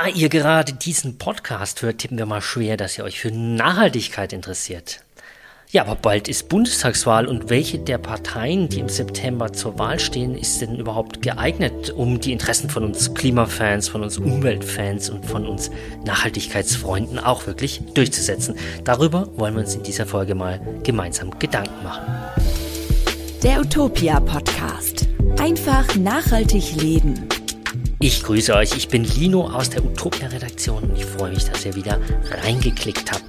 Da ihr gerade diesen Podcast hört, tippen wir mal schwer, dass ihr euch für Nachhaltigkeit interessiert. Ja, aber bald ist Bundestagswahl und welche der Parteien, die im September zur Wahl stehen, ist denn überhaupt geeignet, um die Interessen von uns Klimafans, von uns Umweltfans und von uns Nachhaltigkeitsfreunden auch wirklich durchzusetzen? Darüber wollen wir uns in dieser Folge mal gemeinsam Gedanken machen. Der Utopia Podcast. Einfach nachhaltig leben. Ich grüße euch, ich bin Lino aus der Utopia Redaktion und ich freue mich, dass ihr wieder reingeklickt habt.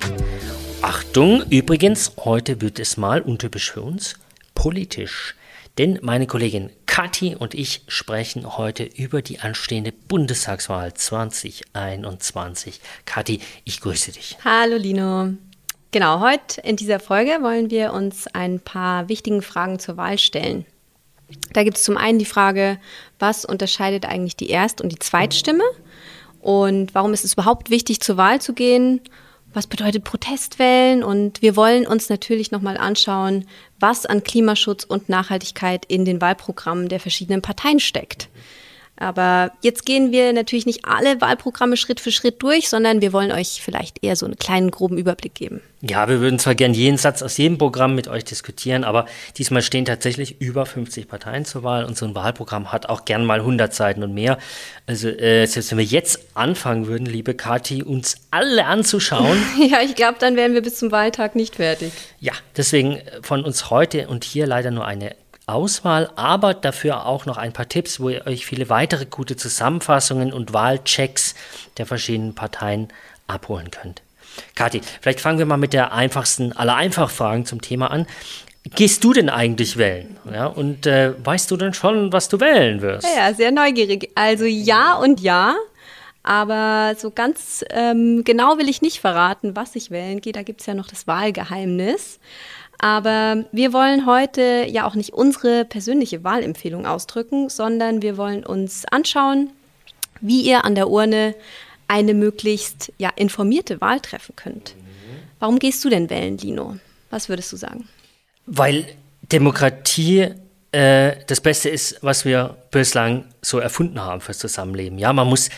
Achtung, übrigens, heute wird es mal untypisch für uns politisch. Denn meine Kollegin Kathi und ich sprechen heute über die anstehende Bundestagswahl 2021. Kathi, ich grüße dich. Hallo Lino. Genau, heute in dieser Folge wollen wir uns ein paar wichtigen Fragen zur Wahl stellen. Da gibt es zum einen die Frage, was unterscheidet eigentlich die Erst- und die Zweitstimme? Und warum ist es überhaupt wichtig, zur Wahl zu gehen? was bedeutet Protestwellen und wir wollen uns natürlich nochmal anschauen, was an Klimaschutz und Nachhaltigkeit in den Wahlprogrammen der verschiedenen Parteien steckt. Aber jetzt gehen wir natürlich nicht alle Wahlprogramme Schritt für Schritt durch, sondern wir wollen euch vielleicht eher so einen kleinen groben Überblick geben. Ja, wir würden zwar gern jeden Satz aus jedem Programm mit euch diskutieren, aber diesmal stehen tatsächlich über 50 Parteien zur Wahl und so ein Wahlprogramm hat auch gern mal 100 Seiten und mehr. Also äh, selbst wenn wir jetzt anfangen würden, liebe Kathi, uns alle anzuschauen. ja, ich glaube, dann wären wir bis zum Wahltag nicht fertig. Ja, deswegen von uns heute und hier leider nur eine Auswahl, aber dafür auch noch ein paar Tipps, wo ihr euch viele weitere gute Zusammenfassungen und Wahlchecks der verschiedenen Parteien abholen könnt. Kathi, vielleicht fangen wir mal mit der einfachsten aller Einfachfragen zum Thema an. Gehst du denn eigentlich wählen? Ja, und äh, weißt du denn schon, was du wählen wirst? Ja, sehr neugierig. Also ja und ja. Aber so ganz ähm, genau will ich nicht verraten, was ich wählen gehe. Da gibt es ja noch das Wahlgeheimnis. Aber wir wollen heute ja auch nicht unsere persönliche Wahlempfehlung ausdrücken, sondern wir wollen uns anschauen, wie ihr an der Urne eine möglichst ja, informierte Wahl treffen könnt. Warum gehst du denn wählen, Lino? Was würdest du sagen? Weil Demokratie äh, das Beste ist, was wir bislang so erfunden haben fürs Zusammenleben. Ja, man muss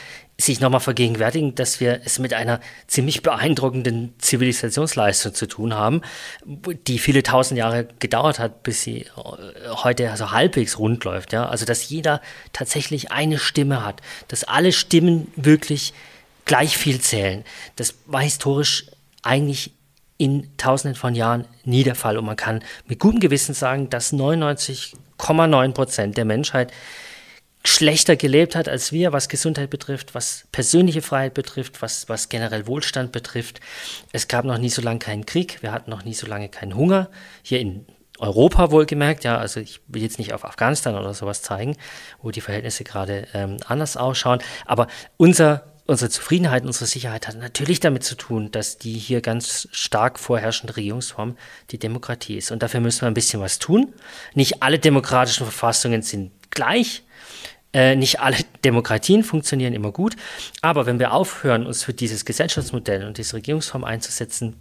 sich nochmal vergegenwärtigen, dass wir es mit einer ziemlich beeindruckenden Zivilisationsleistung zu tun haben, die viele tausend Jahre gedauert hat, bis sie äh, heute also halbwegs rund läuft. Ja? Also, dass jeder tatsächlich eine Stimme hat, dass alle Stimmen wirklich gleich viel zählen. Das war historisch eigentlich in tausenden von Jahren nie der Fall. Und man kann mit gutem Gewissen sagen, dass 99,9 Prozent der Menschheit schlechter gelebt hat als wir, was Gesundheit betrifft, was persönliche Freiheit betrifft, was, was generell Wohlstand betrifft. Es gab noch nie so lange keinen Krieg, wir hatten noch nie so lange keinen Hunger. Hier in Europa wohlgemerkt, ja, also ich will jetzt nicht auf Afghanistan oder sowas zeigen, wo die Verhältnisse gerade ähm, anders ausschauen, aber unser unsere Zufriedenheit, unsere Sicherheit hat natürlich damit zu tun, dass die hier ganz stark vorherrschende Regierungsform die Demokratie ist. Und dafür müssen wir ein bisschen was tun. Nicht alle demokratischen Verfassungen sind gleich. Äh, nicht alle Demokratien funktionieren immer gut, aber wenn wir aufhören, uns für dieses Gesellschaftsmodell und diese Regierungsform einzusetzen,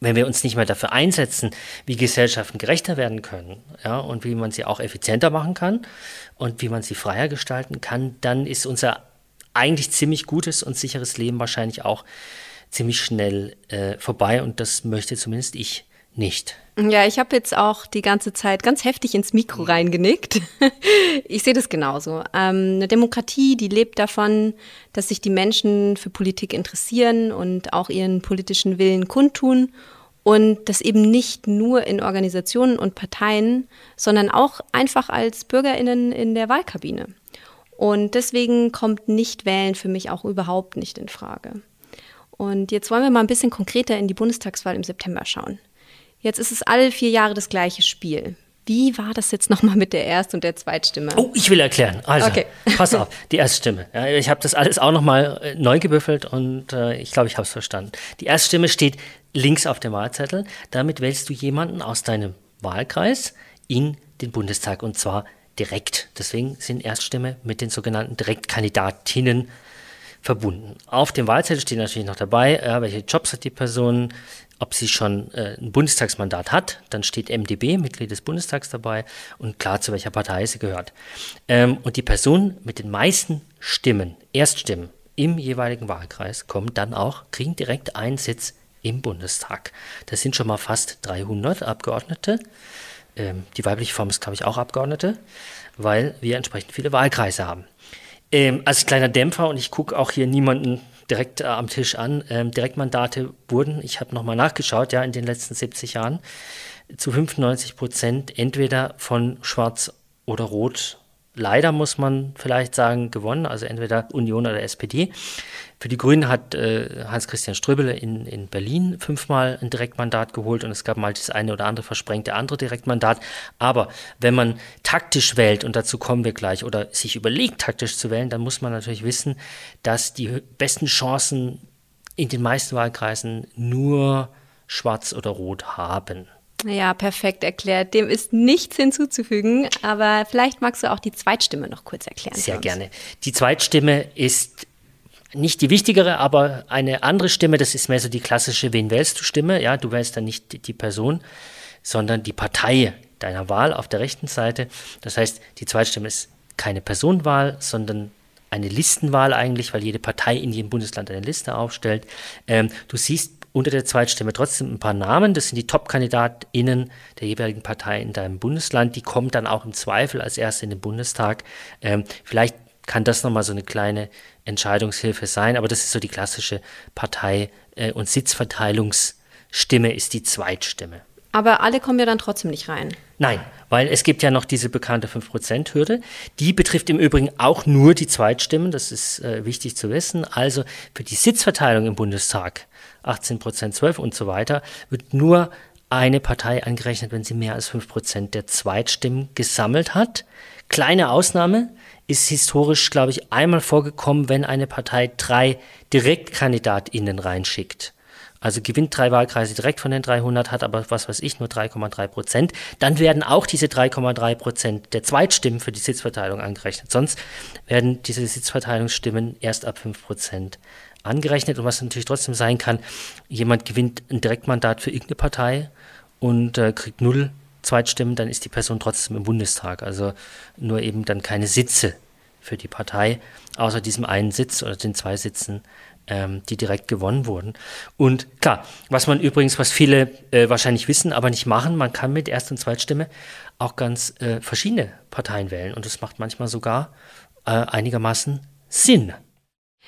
wenn wir uns nicht mehr dafür einsetzen, wie Gesellschaften gerechter werden können, ja, und wie man sie auch effizienter machen kann und wie man sie freier gestalten kann, dann ist unser eigentlich ziemlich gutes und sicheres Leben wahrscheinlich auch ziemlich schnell äh, vorbei und das möchte zumindest ich nicht. Ja, ich habe jetzt auch die ganze Zeit ganz heftig ins Mikro mhm. reingenickt. ich sehe das genauso. Ähm, eine Demokratie, die lebt davon, dass sich die Menschen für Politik interessieren und auch ihren politischen Willen kundtun und das eben nicht nur in Organisationen und Parteien, sondern auch einfach als Bürgerinnen in der Wahlkabine. Und deswegen kommt Nichtwählen für mich auch überhaupt nicht in Frage. Und jetzt wollen wir mal ein bisschen konkreter in die Bundestagswahl im September schauen. Jetzt ist es alle vier Jahre das gleiche Spiel. Wie war das jetzt nochmal mit der Erst- und der Zweitstimme? Oh, ich will erklären. Also, okay. pass auf, die Erststimme. Ja, ich habe das alles auch nochmal äh, neu gebüffelt und äh, ich glaube, ich habe es verstanden. Die Erststimme steht links auf dem Wahlzettel. Damit wählst du jemanden aus deinem Wahlkreis in den Bundestag und zwar direkt. Deswegen sind Erststimme mit den sogenannten Direktkandidatinnen verbunden. Auf dem Wahlzettel steht natürlich noch dabei, äh, welche Jobs hat die Person, ob sie schon äh, ein Bundestagsmandat hat, dann steht MdB, Mitglied des Bundestags dabei und klar, zu welcher Partei sie gehört. Ähm, und die Person mit den meisten Stimmen, Erststimmen, im jeweiligen Wahlkreis kommen dann auch, kriegen direkt einen Sitz im Bundestag. Das sind schon mal fast 300 Abgeordnete. Ähm, die weibliche Form ist, glaube ich, auch Abgeordnete, weil wir entsprechend viele Wahlkreise haben. Ähm, als kleiner Dämpfer, und ich gucke auch hier niemanden direkt äh, am Tisch an, ähm, Direktmandate wurden, ich habe nochmal nachgeschaut, ja, in den letzten 70 Jahren, zu 95 Prozent entweder von Schwarz oder Rot leider, muss man vielleicht sagen, gewonnen, also entweder Union oder SPD. Für die Grünen hat äh, Hans-Christian Ströbele in, in Berlin fünfmal ein Direktmandat geholt und es gab mal das eine oder andere versprengte andere Direktmandat. Aber wenn man taktisch wählt, und dazu kommen wir gleich, oder sich überlegt, taktisch zu wählen, dann muss man natürlich wissen, dass die besten Chancen in den meisten Wahlkreisen nur Schwarz oder Rot haben. Ja, perfekt erklärt. Dem ist nichts hinzuzufügen, aber vielleicht magst du auch die Zweitstimme noch kurz erklären. Sehr gerne. Die Zweitstimme ist nicht die wichtigere, aber eine andere Stimme, das ist mehr so die klassische Wen wählst du Stimme. Ja, du wählst dann nicht die Person, sondern die Partei deiner Wahl auf der rechten Seite. Das heißt, die Zweitstimme ist keine Personenwahl, sondern eine Listenwahl eigentlich, weil jede Partei in jedem Bundesland eine Liste aufstellt. Ähm, du siehst unter der Zweitstimme trotzdem ein paar Namen. Das sind die Top-KandidatInnen der jeweiligen Partei in deinem Bundesland. Die kommen dann auch im Zweifel als erste in den Bundestag. Ähm, vielleicht kann das nochmal so eine kleine Entscheidungshilfe sein, aber das ist so die klassische Partei- äh, und Sitzverteilungsstimme ist die Zweitstimme. Aber alle kommen ja dann trotzdem nicht rein. Nein, weil es gibt ja noch diese bekannte 5%-Hürde. Die betrifft im Übrigen auch nur die Zweitstimmen, das ist äh, wichtig zu wissen. Also für die Sitzverteilung im Bundestag 18 Prozent, 12 und so weiter, wird nur eine Partei angerechnet, wenn sie mehr als 5 Prozent der Zweitstimmen gesammelt hat. Kleine Ausnahme ist historisch, glaube ich, einmal vorgekommen, wenn eine Partei drei DirektkandidatInnen reinschickt. Also gewinnt drei Wahlkreise direkt von den 300, hat aber, was weiß ich, nur 3,3 Prozent. Dann werden auch diese 3,3 Prozent der Zweitstimmen für die Sitzverteilung angerechnet. Sonst werden diese Sitzverteilungsstimmen erst ab 5 Prozent angerechnet und was natürlich trotzdem sein kann, jemand gewinnt ein Direktmandat für irgendeine Partei und äh, kriegt null Zweitstimmen, dann ist die Person trotzdem im Bundestag. Also nur eben dann keine Sitze für die Partei, außer diesem einen Sitz oder den zwei Sitzen, ähm, die direkt gewonnen wurden. Und klar, was man übrigens, was viele äh, wahrscheinlich wissen, aber nicht machen, man kann mit Erst- und Zweitstimme auch ganz äh, verschiedene Parteien wählen. Und das macht manchmal sogar äh, einigermaßen Sinn.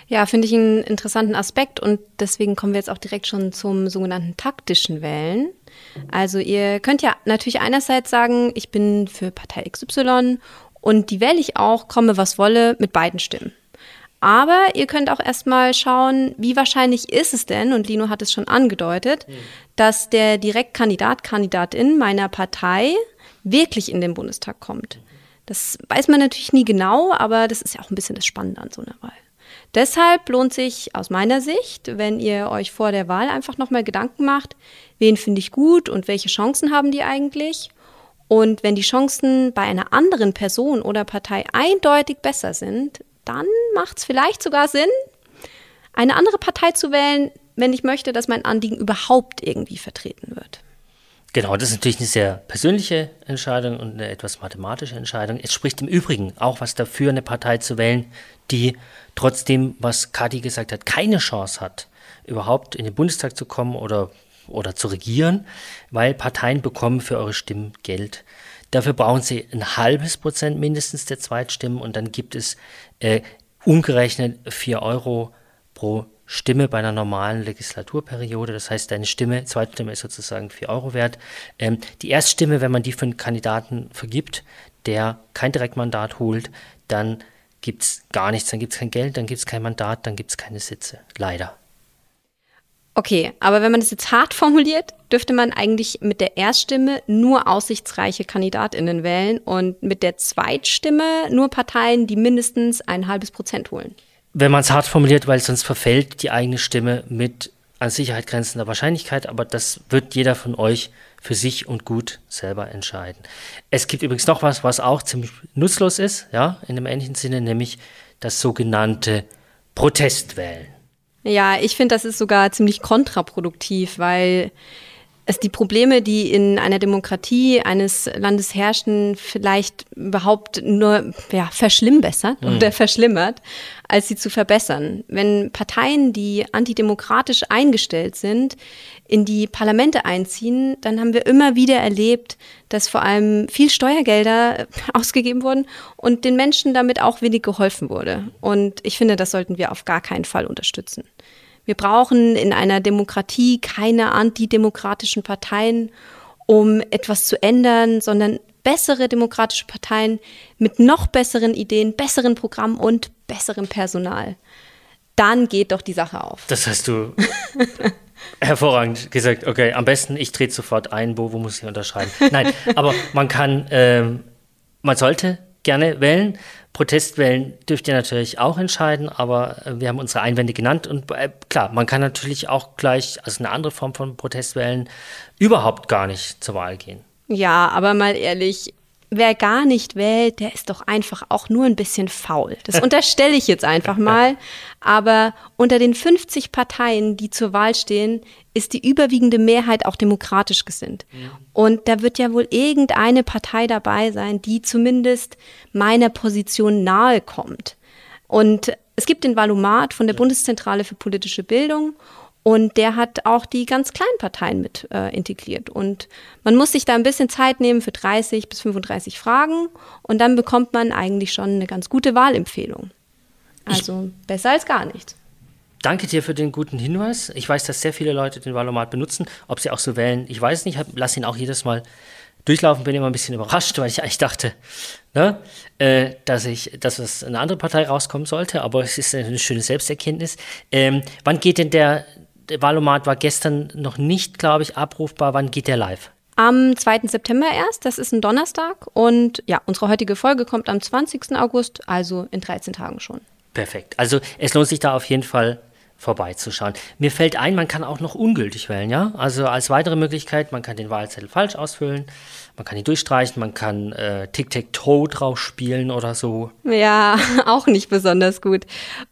Ja, finde ich einen interessanten Aspekt und deswegen kommen wir jetzt auch direkt schon zum sogenannten taktischen Wählen. Also ihr könnt ja natürlich einerseits sagen, ich bin für Partei XY und die wähle ich auch, komme was wolle, mit beiden Stimmen. Aber ihr könnt auch erstmal schauen, wie wahrscheinlich ist es denn, und Lino hat es schon angedeutet, mhm. dass der Direktkandidat, Kandidatin meiner Partei wirklich in den Bundestag kommt. Das weiß man natürlich nie genau, aber das ist ja auch ein bisschen das Spannende an so einer Wahl. Deshalb lohnt sich aus meiner Sicht, wenn ihr euch vor der Wahl einfach nochmal Gedanken macht, wen finde ich gut und welche Chancen haben die eigentlich? Und wenn die Chancen bei einer anderen Person oder Partei eindeutig besser sind, dann macht es vielleicht sogar Sinn, eine andere Partei zu wählen, wenn ich möchte, dass mein Anliegen überhaupt irgendwie vertreten wird. Genau, das ist natürlich eine sehr persönliche Entscheidung und eine etwas mathematische Entscheidung. Es spricht im Übrigen auch was dafür, eine Partei zu wählen, die trotzdem, was Kati gesagt hat, keine Chance hat, überhaupt in den Bundestag zu kommen oder, oder zu regieren, weil Parteien bekommen für eure Stimmen Geld. Dafür brauchen sie ein halbes Prozent mindestens der Zweitstimmen und dann gibt es äh, umgerechnet vier Euro pro Stimme bei einer normalen Legislaturperiode. Das heißt, deine Stimme, Zweitstimme ist sozusagen 4 Euro wert. Ähm, die Erststimme, wenn man die für einen Kandidaten vergibt, der kein Direktmandat holt, dann gibt es gar nichts, dann gibt es kein Geld, dann gibt es kein Mandat, dann gibt es keine Sitze. Leider. Okay, aber wenn man das jetzt hart formuliert, dürfte man eigentlich mit der Erststimme nur aussichtsreiche KandidatInnen wählen und mit der Zweitstimme nur Parteien, die mindestens ein halbes Prozent holen wenn man es hart formuliert, weil sonst verfällt die eigene Stimme mit an Sicherheit grenzender Wahrscheinlichkeit, aber das wird jeder von euch für sich und gut selber entscheiden. Es gibt übrigens noch was, was auch ziemlich nutzlos ist, ja, in einem ähnlichen Sinne, nämlich das sogenannte Protestwählen. Ja, ich finde, das ist sogar ziemlich kontraproduktiv, weil es die Probleme, die in einer Demokratie eines Landes herrschen, vielleicht überhaupt nur ja, verschlimmbessert mhm. oder verschlimmert, als sie zu verbessern. Wenn Parteien, die antidemokratisch eingestellt sind, in die Parlamente einziehen, dann haben wir immer wieder erlebt, dass vor allem viel Steuergelder ausgegeben wurden und den Menschen damit auch wenig geholfen wurde. Und ich finde, das sollten wir auf gar keinen Fall unterstützen. Wir brauchen in einer Demokratie keine antidemokratischen Parteien, um etwas zu ändern, sondern bessere demokratische Parteien mit noch besseren Ideen, besseren Programmen und besserem Personal. Dann geht doch die Sache auf. Das hast du hervorragend gesagt. Okay, am besten, ich trete sofort ein. Wo, wo muss ich unterschreiben? Nein, aber man kann, ähm, man sollte gerne wählen. Protestwellen dürft ihr natürlich auch entscheiden, aber äh, wir haben unsere Einwände genannt und äh, klar, man kann natürlich auch gleich, also eine andere Form von Protestwellen, überhaupt gar nicht zur Wahl gehen. Ja, aber mal ehrlich, wer gar nicht wählt, der ist doch einfach auch nur ein bisschen faul. Das unterstelle ich jetzt einfach mal. Aber unter den 50 Parteien, die zur Wahl stehen, ist die überwiegende Mehrheit auch demokratisch gesinnt. Ja. Und da wird ja wohl irgendeine Partei dabei sein, die zumindest meiner Position nahe kommt. Und es gibt den Valomat von der Bundeszentrale für politische Bildung und der hat auch die ganz kleinen Parteien mit äh, integriert. Und man muss sich da ein bisschen Zeit nehmen für 30 bis 35 Fragen und dann bekommt man eigentlich schon eine ganz gute Wahlempfehlung. Also ich besser als gar nichts. Danke dir für den guten Hinweis. Ich weiß, dass sehr viele Leute den Wahlomat benutzen. Ob sie auch so wählen, ich weiß nicht. Ich lasse ihn auch jedes Mal durchlaufen. Bin immer ein bisschen überrascht, weil ich eigentlich dachte, ne, äh, dass ich, dass es eine andere Partei rauskommen sollte. Aber es ist eine schöne Selbsterkenntnis. Ähm, wann geht denn der der Wahlomat war gestern noch nicht, glaube ich, abrufbar. Wann geht der live? Am 2. September erst, das ist ein Donnerstag. Und ja, unsere heutige Folge kommt am 20. August, also in 13 Tagen schon. Perfekt. Also es lohnt sich da auf jeden Fall vorbeizuschauen. Mir fällt ein, man kann auch noch ungültig wählen, ja? Also als weitere Möglichkeit, man kann den Wahlzettel falsch ausfüllen, man kann ihn durchstreichen, man kann äh, Tic-Tac-Toe drauf spielen oder so. Ja, auch nicht besonders gut.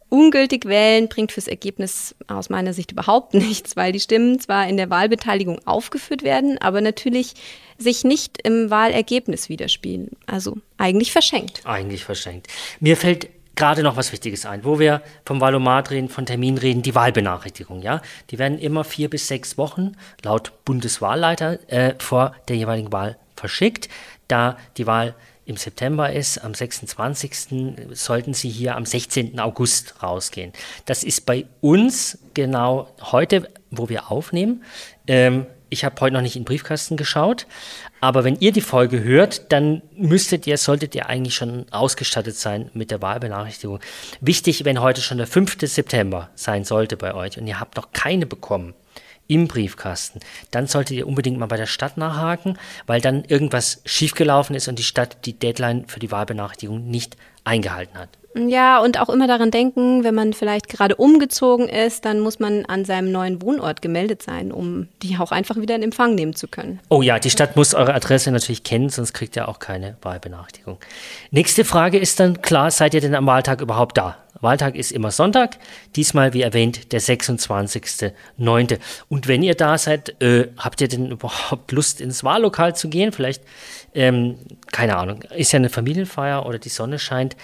Ungültig wählen bringt fürs Ergebnis aus meiner Sicht überhaupt nichts, weil die Stimmen zwar in der Wahlbeteiligung aufgeführt werden, aber natürlich sich nicht im Wahlergebnis widerspiegeln. Also eigentlich verschenkt. Eigentlich verschenkt. Mir fällt gerade noch was Wichtiges ein, wo wir vom Valomat reden, von Termin reden, die Wahlbenachrichtigung, ja. Die werden immer vier bis sechs Wochen laut Bundeswahlleiter äh, vor der jeweiligen Wahl verschickt. Da die Wahl im September ist, am 26. sollten sie hier am 16. August rausgehen. Das ist bei uns genau heute, wo wir aufnehmen. Ähm, ich habe heute noch nicht in den Briefkasten geschaut, aber wenn ihr die Folge hört, dann müsstet ihr, solltet ihr eigentlich schon ausgestattet sein mit der Wahlbenachrichtigung. Wichtig, wenn heute schon der 5. September sein sollte bei euch und ihr habt noch keine bekommen im Briefkasten, dann solltet ihr unbedingt mal bei der Stadt nachhaken, weil dann irgendwas schiefgelaufen ist und die Stadt die Deadline für die Wahlbenachrichtigung nicht eingehalten hat. Ja, und auch immer daran denken, wenn man vielleicht gerade umgezogen ist, dann muss man an seinem neuen Wohnort gemeldet sein, um die auch einfach wieder in Empfang nehmen zu können. Oh ja, die Stadt muss eure Adresse natürlich kennen, sonst kriegt ihr auch keine Wahlbenachrichtigung. Nächste Frage ist dann, klar, seid ihr denn am Wahltag überhaupt da? Wahltag ist immer Sonntag, diesmal wie erwähnt der 26.09. Und wenn ihr da seid, äh, habt ihr denn überhaupt Lust ins Wahllokal zu gehen? Vielleicht, ähm, keine Ahnung, ist ja eine Familienfeier oder die Sonne scheint.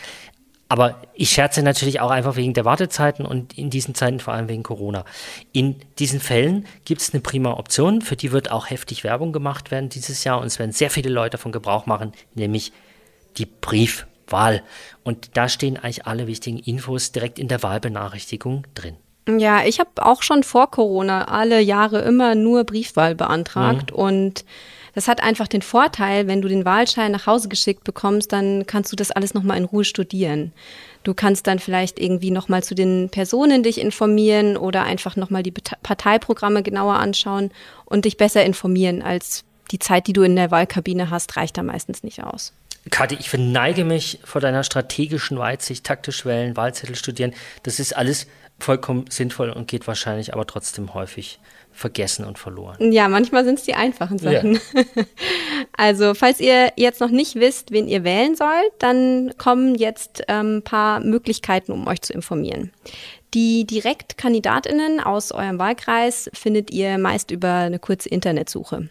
Aber ich scherze natürlich auch einfach wegen der Wartezeiten und in diesen Zeiten vor allem wegen Corona. In diesen Fällen gibt es eine prima Option, für die wird auch heftig Werbung gemacht werden dieses Jahr und es werden sehr viele Leute davon Gebrauch machen, nämlich die Briefwahl. Und da stehen eigentlich alle wichtigen Infos direkt in der Wahlbenachrichtigung drin. Ja, ich habe auch schon vor Corona alle Jahre immer nur Briefwahl beantragt mhm. und das hat einfach den Vorteil, wenn du den Wahlschein nach Hause geschickt bekommst, dann kannst du das alles nochmal in Ruhe studieren. Du kannst dann vielleicht irgendwie nochmal zu den Personen dich informieren oder einfach nochmal die Parteiprogramme genauer anschauen und dich besser informieren als die Zeit, die du in der Wahlkabine hast, reicht da meistens nicht aus. Kathi, ich verneige mich vor deiner strategischen Weitsicht, taktisch wählen, Wahlzettel studieren. Das ist alles vollkommen sinnvoll und geht wahrscheinlich aber trotzdem häufig vergessen und verloren. Ja, manchmal sind es die einfachen Sachen. Ja. Also, falls ihr jetzt noch nicht wisst, wen ihr wählen sollt, dann kommen jetzt ein ähm, paar Möglichkeiten, um euch zu informieren. Die Direktkandidatinnen aus eurem Wahlkreis findet ihr meist über eine kurze Internetsuche.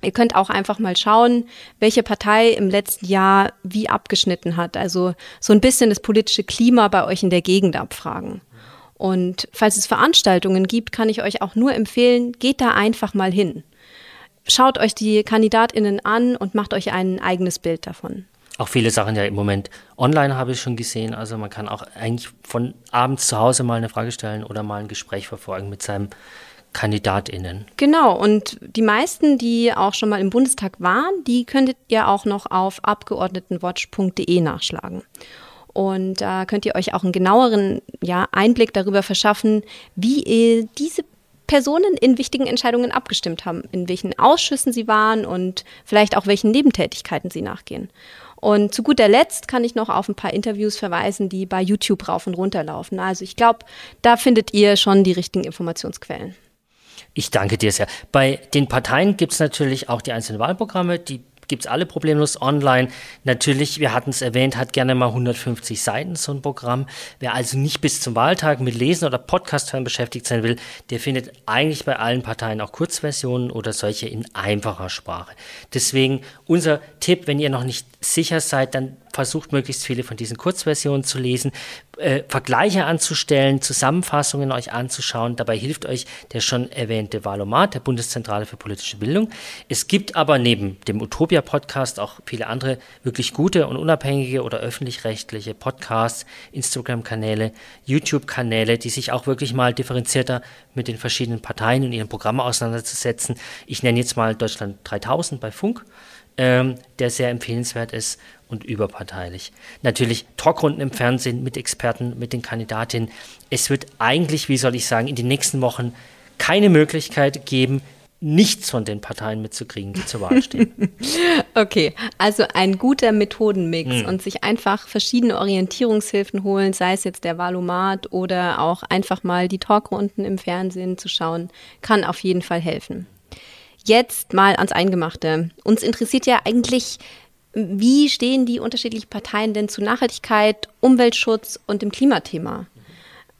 Ihr könnt auch einfach mal schauen, welche Partei im letzten Jahr wie abgeschnitten hat. Also so ein bisschen das politische Klima bei euch in der Gegend abfragen. Und falls es Veranstaltungen gibt, kann ich euch auch nur empfehlen, geht da einfach mal hin. Schaut euch die Kandidatinnen an und macht euch ein eigenes Bild davon. Auch viele Sachen ja im Moment online habe ich schon gesehen. Also man kann auch eigentlich von abends zu Hause mal eine Frage stellen oder mal ein Gespräch verfolgen mit seinem KandidatInnen. Genau, und die meisten, die auch schon mal im Bundestag waren, die könntet ihr auch noch auf abgeordnetenwatch.de nachschlagen. Und da könnt ihr euch auch einen genaueren ja, Einblick darüber verschaffen, wie ihr diese Personen in wichtigen Entscheidungen abgestimmt haben, in welchen Ausschüssen sie waren und vielleicht auch welchen Nebentätigkeiten sie nachgehen. Und zu guter Letzt kann ich noch auf ein paar Interviews verweisen, die bei YouTube rauf und runter laufen. Also ich glaube, da findet ihr schon die richtigen Informationsquellen. Ich danke dir sehr. Bei den Parteien gibt es natürlich auch die einzelnen Wahlprogramme, die gibt es alle problemlos online. Natürlich, wir hatten es erwähnt, hat gerne mal 150 Seiten so ein Programm. Wer also nicht bis zum Wahltag mit Lesen oder Podcast hören beschäftigt sein will, der findet eigentlich bei allen Parteien auch Kurzversionen oder solche in einfacher Sprache. Deswegen unser Tipp, wenn ihr noch nicht sicher seid, dann versucht möglichst viele von diesen Kurzversionen zu lesen, äh, Vergleiche anzustellen, Zusammenfassungen euch anzuschauen. Dabei hilft euch der schon erwähnte Valomat, der Bundeszentrale für politische Bildung. Es gibt aber neben dem Utopia-Podcast auch viele andere wirklich gute und unabhängige oder öffentlich-rechtliche Podcasts, Instagram-Kanäle, YouTube-Kanäle, die sich auch wirklich mal differenzierter mit den verschiedenen Parteien und ihren Programmen auseinanderzusetzen. Ich nenne jetzt mal Deutschland 3000 bei Funk ähm, der sehr empfehlenswert ist und überparteilich. Natürlich Talkrunden im Fernsehen mit Experten, mit den Kandidatinnen. Es wird eigentlich, wie soll ich sagen, in den nächsten Wochen keine Möglichkeit geben, nichts von den Parteien mitzukriegen, die zur Wahl stehen. okay, also ein guter Methodenmix mhm. und sich einfach verschiedene Orientierungshilfen holen, sei es jetzt der Valomat oder auch einfach mal die Talkrunden im Fernsehen zu schauen, kann auf jeden Fall helfen. Jetzt mal ans Eingemachte. Uns interessiert ja eigentlich, wie stehen die unterschiedlichen Parteien denn zu Nachhaltigkeit, Umweltschutz und dem Klimathema?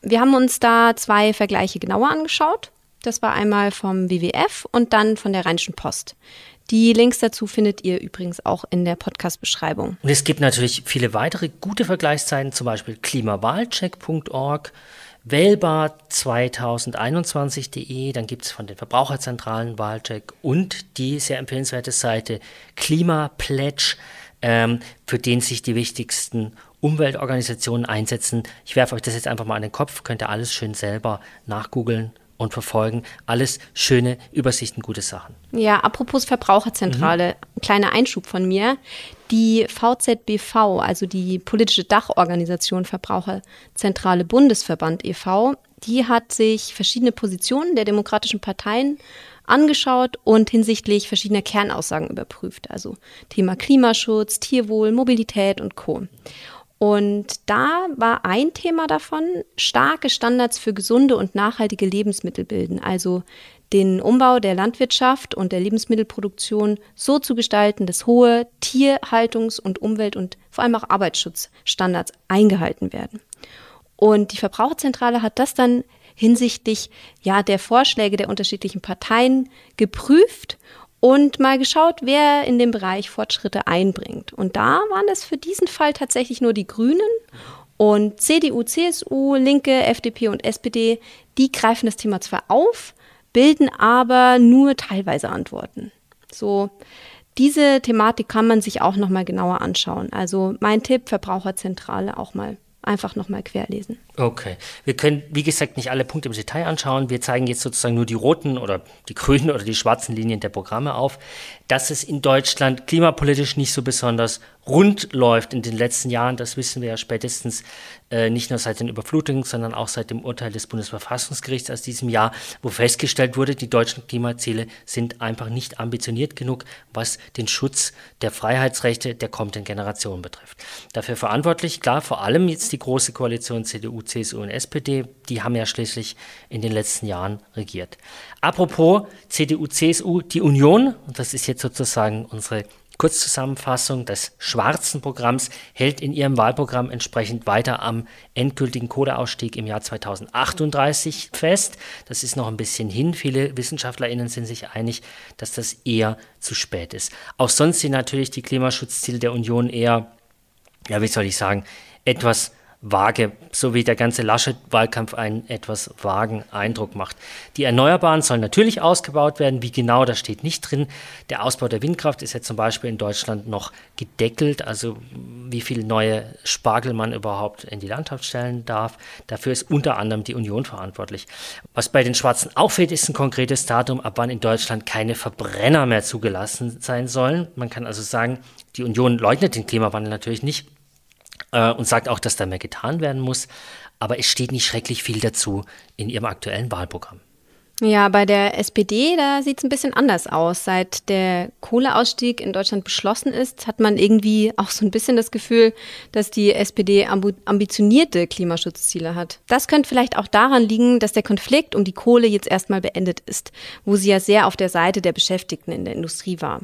Wir haben uns da zwei Vergleiche genauer angeschaut. Das war einmal vom WWF und dann von der Rheinischen Post. Die Links dazu findet ihr übrigens auch in der Podcast-Beschreibung. Und es gibt natürlich viele weitere gute Vergleichszeiten, zum Beispiel klimawahlcheck.org, wählbar2021.de, dann gibt es von den Verbraucherzentralen Wahlcheck und die sehr empfehlenswerte Seite Klimapledge, ähm, für den sich die wichtigsten Umweltorganisationen einsetzen. Ich werfe euch das jetzt einfach mal an den Kopf, könnt ihr alles schön selber nachgoogeln und verfolgen. Alles schöne Übersichten, gute Sachen. Ja, apropos Verbraucherzentrale, mhm. kleiner Einschub von mir. Die VZBV, also die politische Dachorganisation Verbraucherzentrale Bundesverband e.V., die hat sich verschiedene Positionen der demokratischen Parteien angeschaut und hinsichtlich verschiedener Kernaussagen überprüft, also Thema Klimaschutz, Tierwohl, Mobilität und Co. Und da war ein Thema davon, starke Standards für gesunde und nachhaltige Lebensmittel bilden, also den Umbau der Landwirtschaft und der Lebensmittelproduktion so zu gestalten, dass hohe Tierhaltungs- und Umwelt- und vor allem auch Arbeitsschutzstandards eingehalten werden. Und die Verbraucherzentrale hat das dann hinsichtlich ja der Vorschläge der unterschiedlichen Parteien geprüft und mal geschaut, wer in dem Bereich Fortschritte einbringt. Und da waren es für diesen Fall tatsächlich nur die Grünen und CDU, CSU, Linke, FDP und SPD, die greifen das Thema zwar auf, bilden aber nur teilweise Antworten. So, diese Thematik kann man sich auch noch mal genauer anschauen. Also mein Tipp, Verbraucherzentrale auch mal einfach nochmal querlesen. Okay. Wir können, wie gesagt, nicht alle Punkte im Detail anschauen. Wir zeigen jetzt sozusagen nur die roten oder die grünen oder die schwarzen Linien der Programme auf. Dass es in Deutschland klimapolitisch nicht so besonders rund läuft in den letzten Jahren, das wissen wir ja spätestens äh, nicht nur seit den Überflutungen, sondern auch seit dem Urteil des Bundesverfassungsgerichts aus diesem Jahr, wo festgestellt wurde, die deutschen Klimaziele sind einfach nicht ambitioniert genug, was den Schutz der Freiheitsrechte der kommenden Generationen betrifft. Dafür verantwortlich, klar, vor allem jetzt die große Koalition CDU, CSU und SPD, die haben ja schließlich in den letzten Jahren regiert. Apropos CDU, CSU, die Union, und das ist jetzt sozusagen unsere Kurzzusammenfassung des schwarzen Programms hält in ihrem Wahlprogramm entsprechend weiter am endgültigen Kohleausstieg im Jahr 2038 fest. Das ist noch ein bisschen hin. Viele WissenschaftlerInnen sind sich einig, dass das eher zu spät ist. Auch sonst sind natürlich die Klimaschutzziele der Union eher, ja, wie soll ich sagen, etwas vage, so wie der ganze Laschet-Wahlkampf einen etwas vagen Eindruck macht. Die Erneuerbaren sollen natürlich ausgebaut werden. Wie genau, das steht nicht drin. Der Ausbau der Windkraft ist ja zum Beispiel in Deutschland noch gedeckelt, also wie viel neue Spargel man überhaupt in die Landschaft stellen darf. Dafür ist unter anderem die Union verantwortlich. Was bei den Schwarzen auffällt, ist ein konkretes Datum, ab wann in Deutschland keine Verbrenner mehr zugelassen sein sollen. Man kann also sagen, die Union leugnet den Klimawandel natürlich nicht äh, und sagt auch, dass da mehr getan werden muss. Aber es steht nicht schrecklich viel dazu in ihrem aktuellen Wahlprogramm. Ja, bei der SPD, da sieht es ein bisschen anders aus. Seit der Kohleausstieg in Deutschland beschlossen ist, hat man irgendwie auch so ein bisschen das Gefühl, dass die SPD ambitionierte Klimaschutzziele hat. Das könnte vielleicht auch daran liegen, dass der Konflikt um die Kohle jetzt erstmal beendet ist, wo sie ja sehr auf der Seite der Beschäftigten in der Industrie war.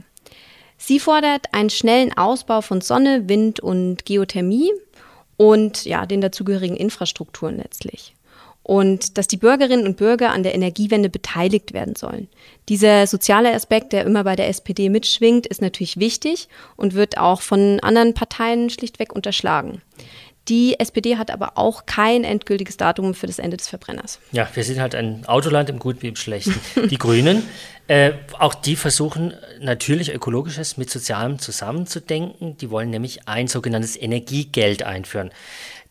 Sie fordert einen schnellen Ausbau von Sonne, Wind und Geothermie und ja, den dazugehörigen Infrastrukturen letztlich. Und dass die Bürgerinnen und Bürger an der Energiewende beteiligt werden sollen. Dieser soziale Aspekt, der immer bei der SPD mitschwingt, ist natürlich wichtig und wird auch von anderen Parteien schlichtweg unterschlagen. Die SPD hat aber auch kein endgültiges Datum für das Ende des Verbrenners. Ja, wir sind halt ein Autoland im Guten wie im Schlechten. Die Grünen, äh, auch die versuchen natürlich Ökologisches mit Sozialem zusammenzudenken. Die wollen nämlich ein sogenanntes Energiegeld einführen.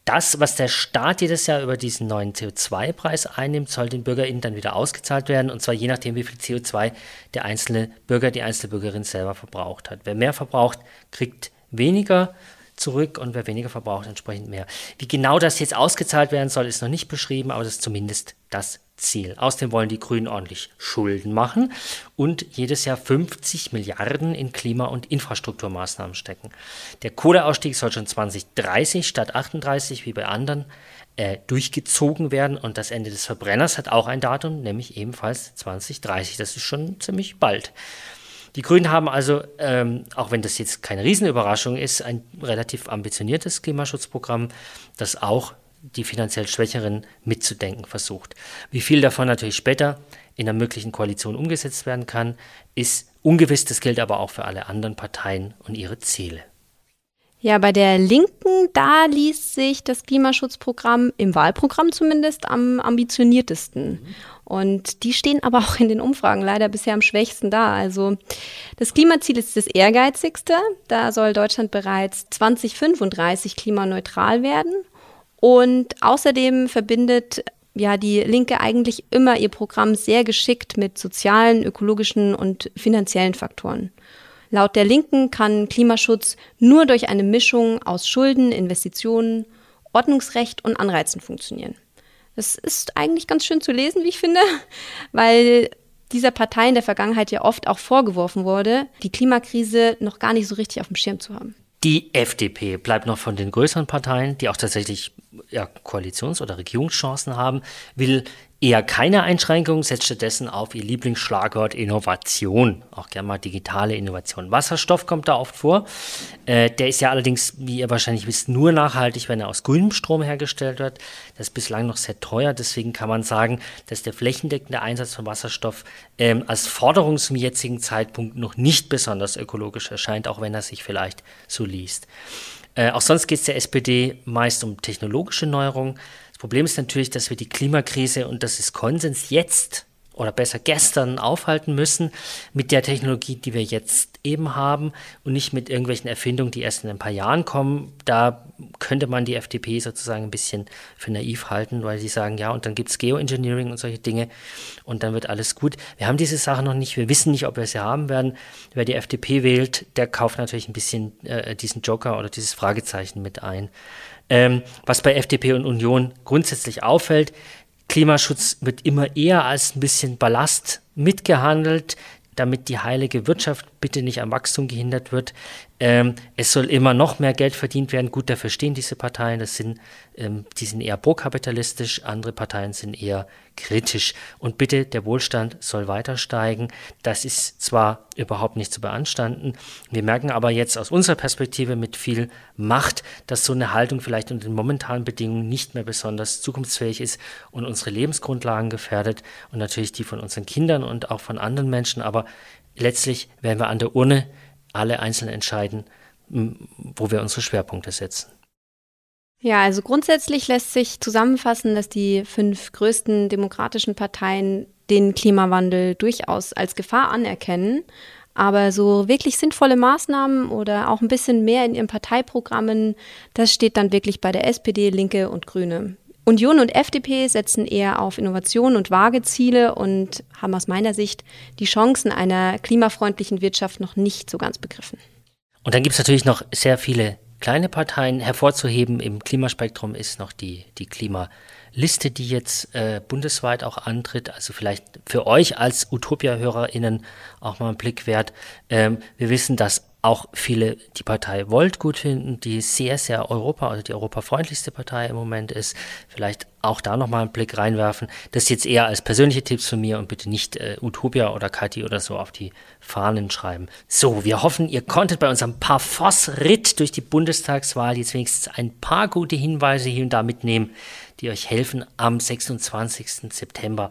Das, was der Staat jedes Jahr über diesen neuen CO2-Preis einnimmt, soll den BürgerInnen dann wieder ausgezahlt werden. Und zwar je nachdem, wie viel CO2 der einzelne Bürger, die einzelne Bürgerin selber verbraucht hat. Wer mehr verbraucht, kriegt weniger zurück und wer weniger verbraucht, entsprechend mehr. Wie genau das jetzt ausgezahlt werden soll, ist noch nicht beschrieben, aber das ist zumindest das Ziel. Außerdem wollen die Grünen ordentlich Schulden machen und jedes Jahr 50 Milliarden in Klima- und Infrastrukturmaßnahmen stecken. Der Kohleausstieg soll schon 2030 statt 38 wie bei anderen äh, durchgezogen werden und das Ende des Verbrenners hat auch ein Datum, nämlich ebenfalls 2030. Das ist schon ziemlich bald. Die Grünen haben also, ähm, auch wenn das jetzt keine Riesenüberraschung ist, ein relativ ambitioniertes Klimaschutzprogramm, das auch die finanziell Schwächeren mitzudenken versucht. Wie viel davon natürlich später in einer möglichen Koalition umgesetzt werden kann, ist ungewiss. Das gilt aber auch für alle anderen Parteien und ihre Ziele. Ja, bei der Linken, da liest sich das Klimaschutzprogramm im Wahlprogramm zumindest am ambitioniertesten. Und die stehen aber auch in den Umfragen leider bisher am schwächsten da. Also das Klimaziel ist das ehrgeizigste. Da soll Deutschland bereits 2035 klimaneutral werden. Und außerdem verbindet ja die Linke eigentlich immer ihr Programm sehr geschickt mit sozialen, ökologischen und finanziellen Faktoren. Laut der Linken kann Klimaschutz nur durch eine Mischung aus Schulden, Investitionen, Ordnungsrecht und Anreizen funktionieren. Das ist eigentlich ganz schön zu lesen, wie ich finde, weil dieser Partei in der Vergangenheit ja oft auch vorgeworfen wurde, die Klimakrise noch gar nicht so richtig auf dem Schirm zu haben. Die FDP bleibt noch von den größeren Parteien, die auch tatsächlich ja, Koalitions- oder Regierungschancen haben, will eher keine Einschränkungen, setzt stattdessen auf ihr Lieblingsschlagwort Innovation, auch gerne mal digitale Innovation. Wasserstoff kommt da oft vor. Äh, der ist ja allerdings, wie ihr wahrscheinlich wisst, nur nachhaltig, wenn er aus grünem Strom hergestellt wird. Das ist bislang noch sehr teuer, deswegen kann man sagen, dass der flächendeckende Einsatz von Wasserstoff ähm, als Forderung zum jetzigen Zeitpunkt noch nicht besonders ökologisch erscheint, auch wenn er sich vielleicht so liest. Äh, auch sonst geht es der SPD meist um technologische Neuerungen. Problem ist natürlich, dass wir die Klimakrise, und das ist Konsens, jetzt oder besser gestern aufhalten müssen mit der Technologie, die wir jetzt eben haben und nicht mit irgendwelchen Erfindungen, die erst in ein paar Jahren kommen. Da könnte man die FDP sozusagen ein bisschen für naiv halten, weil sie sagen, ja, und dann gibt es Geoengineering und solche Dinge und dann wird alles gut. Wir haben diese Sache noch nicht, wir wissen nicht, ob wir sie haben werden. Wer die FDP wählt, der kauft natürlich ein bisschen äh, diesen Joker oder dieses Fragezeichen mit ein. Ähm, was bei FDP und Union grundsätzlich auffällt, Klimaschutz wird immer eher als ein bisschen Ballast mitgehandelt, damit die heilige Wirtschaft bitte nicht am Wachstum gehindert wird. Ähm, es soll immer noch mehr Geld verdient werden. Gut, dafür stehen diese Parteien. Das sind, ähm, die sind eher prokapitalistisch, andere Parteien sind eher kritisch. Und bitte, der Wohlstand soll weiter steigen. Das ist zwar überhaupt nicht zu beanstanden. Wir merken aber jetzt aus unserer Perspektive mit viel Macht, dass so eine Haltung vielleicht unter den momentanen Bedingungen nicht mehr besonders zukunftsfähig ist und unsere Lebensgrundlagen gefährdet und natürlich die von unseren Kindern und auch von anderen Menschen. Aber letztlich werden wir an der Urne alle einzeln entscheiden, wo wir unsere Schwerpunkte setzen. Ja, also grundsätzlich lässt sich zusammenfassen, dass die fünf größten demokratischen Parteien den Klimawandel durchaus als Gefahr anerkennen. Aber so wirklich sinnvolle Maßnahmen oder auch ein bisschen mehr in ihren Parteiprogrammen, das steht dann wirklich bei der SPD, Linke und Grüne. Union und FDP setzen eher auf Innovation und vage Ziele und haben aus meiner Sicht die Chancen einer klimafreundlichen Wirtschaft noch nicht so ganz begriffen. Und dann gibt es natürlich noch sehr viele kleine Parteien. Hervorzuheben im Klimaspektrum ist noch die, die Klimaliste, die jetzt äh, bundesweit auch antritt. Also vielleicht für euch als Utopia-HörerInnen auch mal ein Blick wert. Ähm, wir wissen, dass auch viele die Partei Volt gut finden, die sehr, sehr Europa, also die europafreundlichste Partei im Moment ist. Vielleicht auch da nochmal einen Blick reinwerfen. Das jetzt eher als persönliche Tipps von mir und bitte nicht äh, Utopia oder Kathi oder so auf die Fahnen schreiben. So, wir hoffen, ihr konntet bei unserem Parfos-Ritt durch die Bundestagswahl jetzt wenigstens ein paar gute Hinweise hier und da mitnehmen, die euch helfen, am 26. September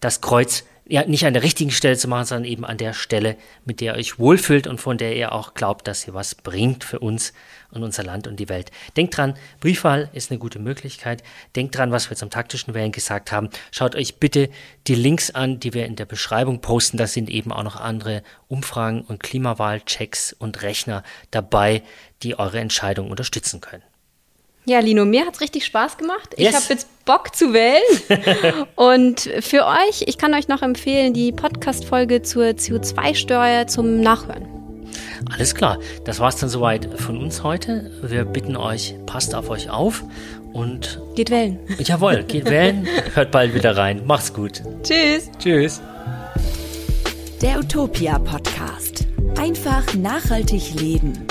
das Kreuz ja, nicht an der richtigen Stelle zu machen, sondern eben an der Stelle, mit der ihr euch wohlfühlt und von der ihr auch glaubt, dass sie was bringt für uns und unser Land und die Welt. Denkt dran, Briefwahl ist eine gute Möglichkeit. Denkt dran, was wir zum taktischen Wählen gesagt haben. Schaut euch bitte die Links an, die wir in der Beschreibung posten. Da sind eben auch noch andere Umfragen und Klimawahlchecks und Rechner dabei, die eure Entscheidung unterstützen können. Ja, Lino, mir hat es richtig Spaß gemacht. Yes. Ich habe jetzt Bock zu wählen. und für euch, ich kann euch noch empfehlen, die Podcast-Folge zur CO2-Steuer zum Nachhören. Alles klar, das war es dann soweit von uns heute. Wir bitten euch, passt auf euch auf und. Geht wählen. Jawohl, geht wählen. Hört bald wieder rein. Macht's gut. Tschüss. Tschüss. Der Utopia Podcast. Einfach nachhaltig leben.